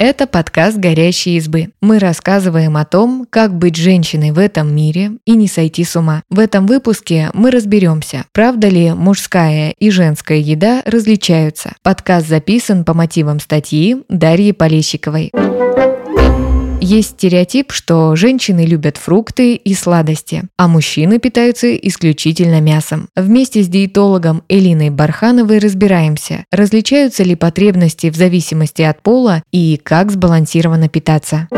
Это подкаст «Горящие избы». Мы рассказываем о том, как быть женщиной в этом мире и не сойти с ума. В этом выпуске мы разберемся, правда ли мужская и женская еда различаются. Подкаст записан по мотивам статьи Дарьи Полещиковой. Есть стереотип, что женщины любят фрукты и сладости, а мужчины питаются исключительно мясом. Вместе с диетологом Элиной Бархановой разбираемся, различаются ли потребности в зависимости от пола и как сбалансированно питаться.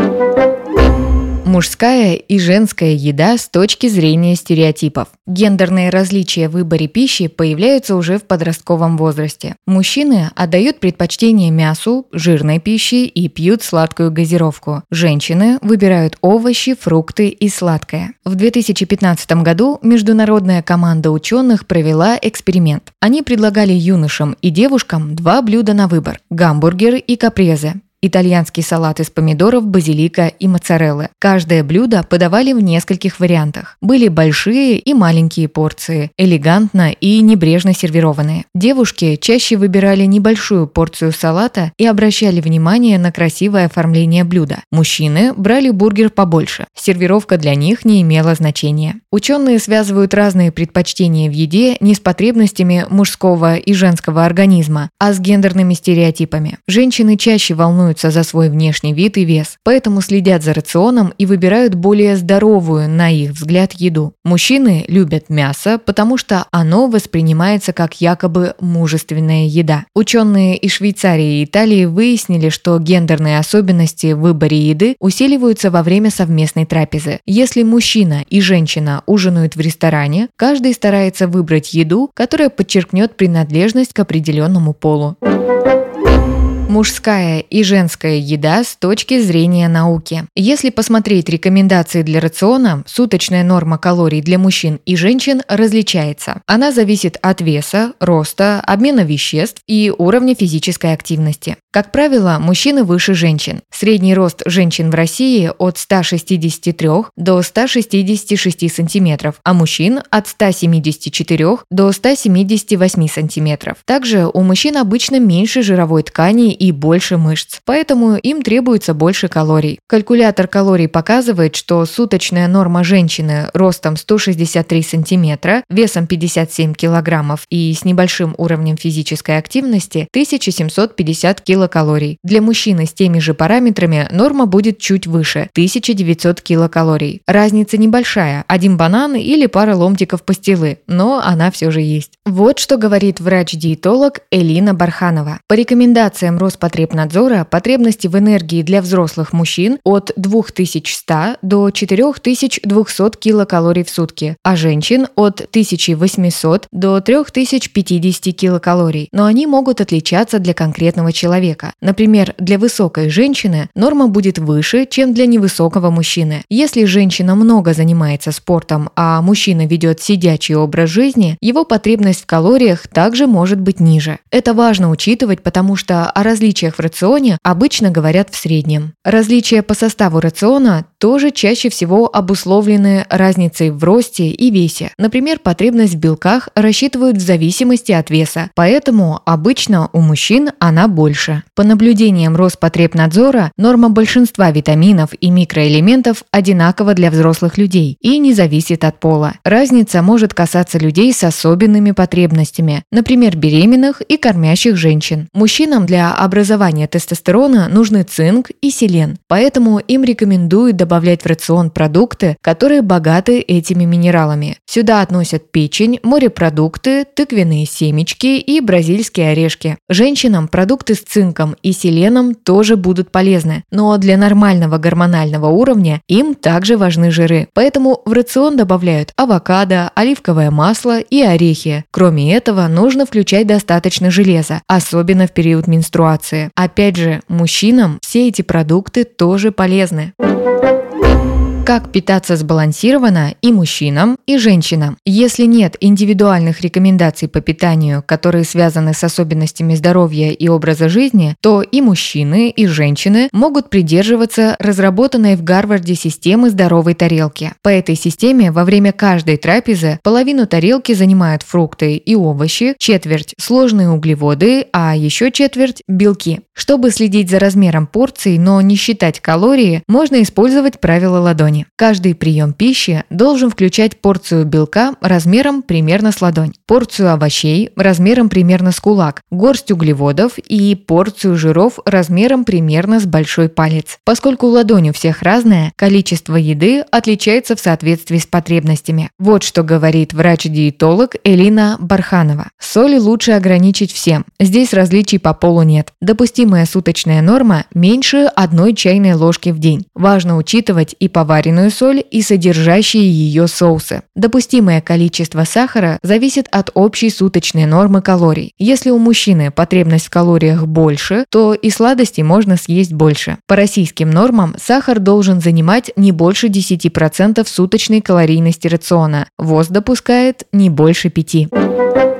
Мужская и женская еда с точки зрения стереотипов. Гендерные различия в выборе пищи появляются уже в подростковом возрасте. Мужчины отдают предпочтение мясу, жирной пище и пьют сладкую газировку. Женщины выбирают овощи, фрукты и сладкое. В 2015 году международная команда ученых провела эксперимент. Они предлагали юношам и девушкам два блюда на выбор – гамбургеры и капрезы. Итальянский салат из помидоров, базилика и моцареллы. Каждое блюдо подавали в нескольких вариантах. Были большие и маленькие порции, элегантно и небрежно сервированные. Девушки чаще выбирали небольшую порцию салата и обращали внимание на красивое оформление блюда. Мужчины брали бургер побольше. Сервировка для них не имела значения. Ученые связывают разные предпочтения в еде не с потребностями мужского и женского организма, а с гендерными стереотипами. Женщины чаще волнуются волнуются за свой внешний вид и вес, поэтому следят за рационом и выбирают более здоровую, на их взгляд, еду. Мужчины любят мясо, потому что оно воспринимается как якобы мужественная еда. Ученые из Швейцарии и Италии выяснили, что гендерные особенности в выборе еды усиливаются во время совместной трапезы. Если мужчина и женщина ужинают в ресторане, каждый старается выбрать еду, которая подчеркнет принадлежность к определенному полу мужская и женская еда с точки зрения науки. Если посмотреть рекомендации для рациона, суточная норма калорий для мужчин и женщин различается. Она зависит от веса, роста, обмена веществ и уровня физической активности. Как правило, мужчины выше женщин. Средний рост женщин в России от 163 до 166 сантиметров, а мужчин от 174 до 178 сантиметров. Также у мужчин обычно меньше жировой ткани и больше мышц, поэтому им требуется больше калорий. Калькулятор калорий показывает, что суточная норма женщины ростом 163 сантиметра, весом 57 килограммов и с небольшим уровнем физической активности 1750 килограммов килокалорий. Для мужчины с теми же параметрами норма будет чуть выше – 1900 килокалорий. Разница небольшая – один банан или пара ломтиков пастилы, но она все же есть. Вот что говорит врач-диетолог Элина Барханова. По рекомендациям Роспотребнадзора потребности в энергии для взрослых мужчин от 2100 до 4200 килокалорий в сутки, а женщин от 1800 до 3050 килокалорий, но они могут отличаться для конкретного человека. Например, для высокой женщины норма будет выше, чем для невысокого мужчины. Если женщина много занимается спортом, а мужчина ведет сидячий образ жизни, его потребность в калориях также может быть ниже. Это важно учитывать, потому что о различиях в рационе обычно говорят в среднем. Различия по составу рациона тоже чаще всего обусловлены разницей в росте и весе. Например, потребность в белках рассчитывают в зависимости от веса, поэтому обычно у мужчин она больше. По наблюдениям Роспотребнадзора, норма большинства витаминов и микроэлементов одинакова для взрослых людей и не зависит от пола. Разница может касаться людей с особенными потребностями, например, беременных и кормящих женщин. Мужчинам для образования тестостерона нужны цинк и селен, поэтому им рекомендуют добавлять в рацион продукты, которые богаты этими минералами. Сюда относят печень, морепродукты, тыквенные семечки и бразильские орешки. Женщинам продукты с цинком и селеном тоже будут полезны, но для нормального гормонального уровня им также важны жиры. Поэтому в рацион добавляют авокадо, оливковое масло и орехи. Кроме этого, нужно включать достаточно железа, особенно в период менструации. Опять же, мужчинам все эти продукты тоже полезны. Как питаться сбалансированно и мужчинам, и женщинам. Если нет индивидуальных рекомендаций по питанию, которые связаны с особенностями здоровья и образа жизни, то и мужчины, и женщины могут придерживаться разработанной в Гарварде системы здоровой тарелки. По этой системе во время каждой трапезы половину тарелки занимают фрукты и овощи, четверть – сложные углеводы, а еще четверть – белки. Чтобы следить за размером порций, но не считать калории, можно использовать правило ладони ладони. Каждый прием пищи должен включать порцию белка размером примерно с ладонь, порцию овощей размером примерно с кулак, горсть углеводов и порцию жиров размером примерно с большой палец. Поскольку ладонь у всех разная, количество еды отличается в соответствии с потребностями. Вот что говорит врач-диетолог Элина Барханова. Соли лучше ограничить всем. Здесь различий по полу нет. Допустимая суточная норма меньше одной чайной ложки в день. Важно учитывать и поваренную поваренную соль и содержащие ее соусы. Допустимое количество сахара зависит от общей суточной нормы калорий. Если у мужчины потребность в калориях больше, то и сладостей можно съесть больше. По российским нормам сахар должен занимать не больше 10% суточной калорийности рациона. ВОЗ допускает не больше 5%.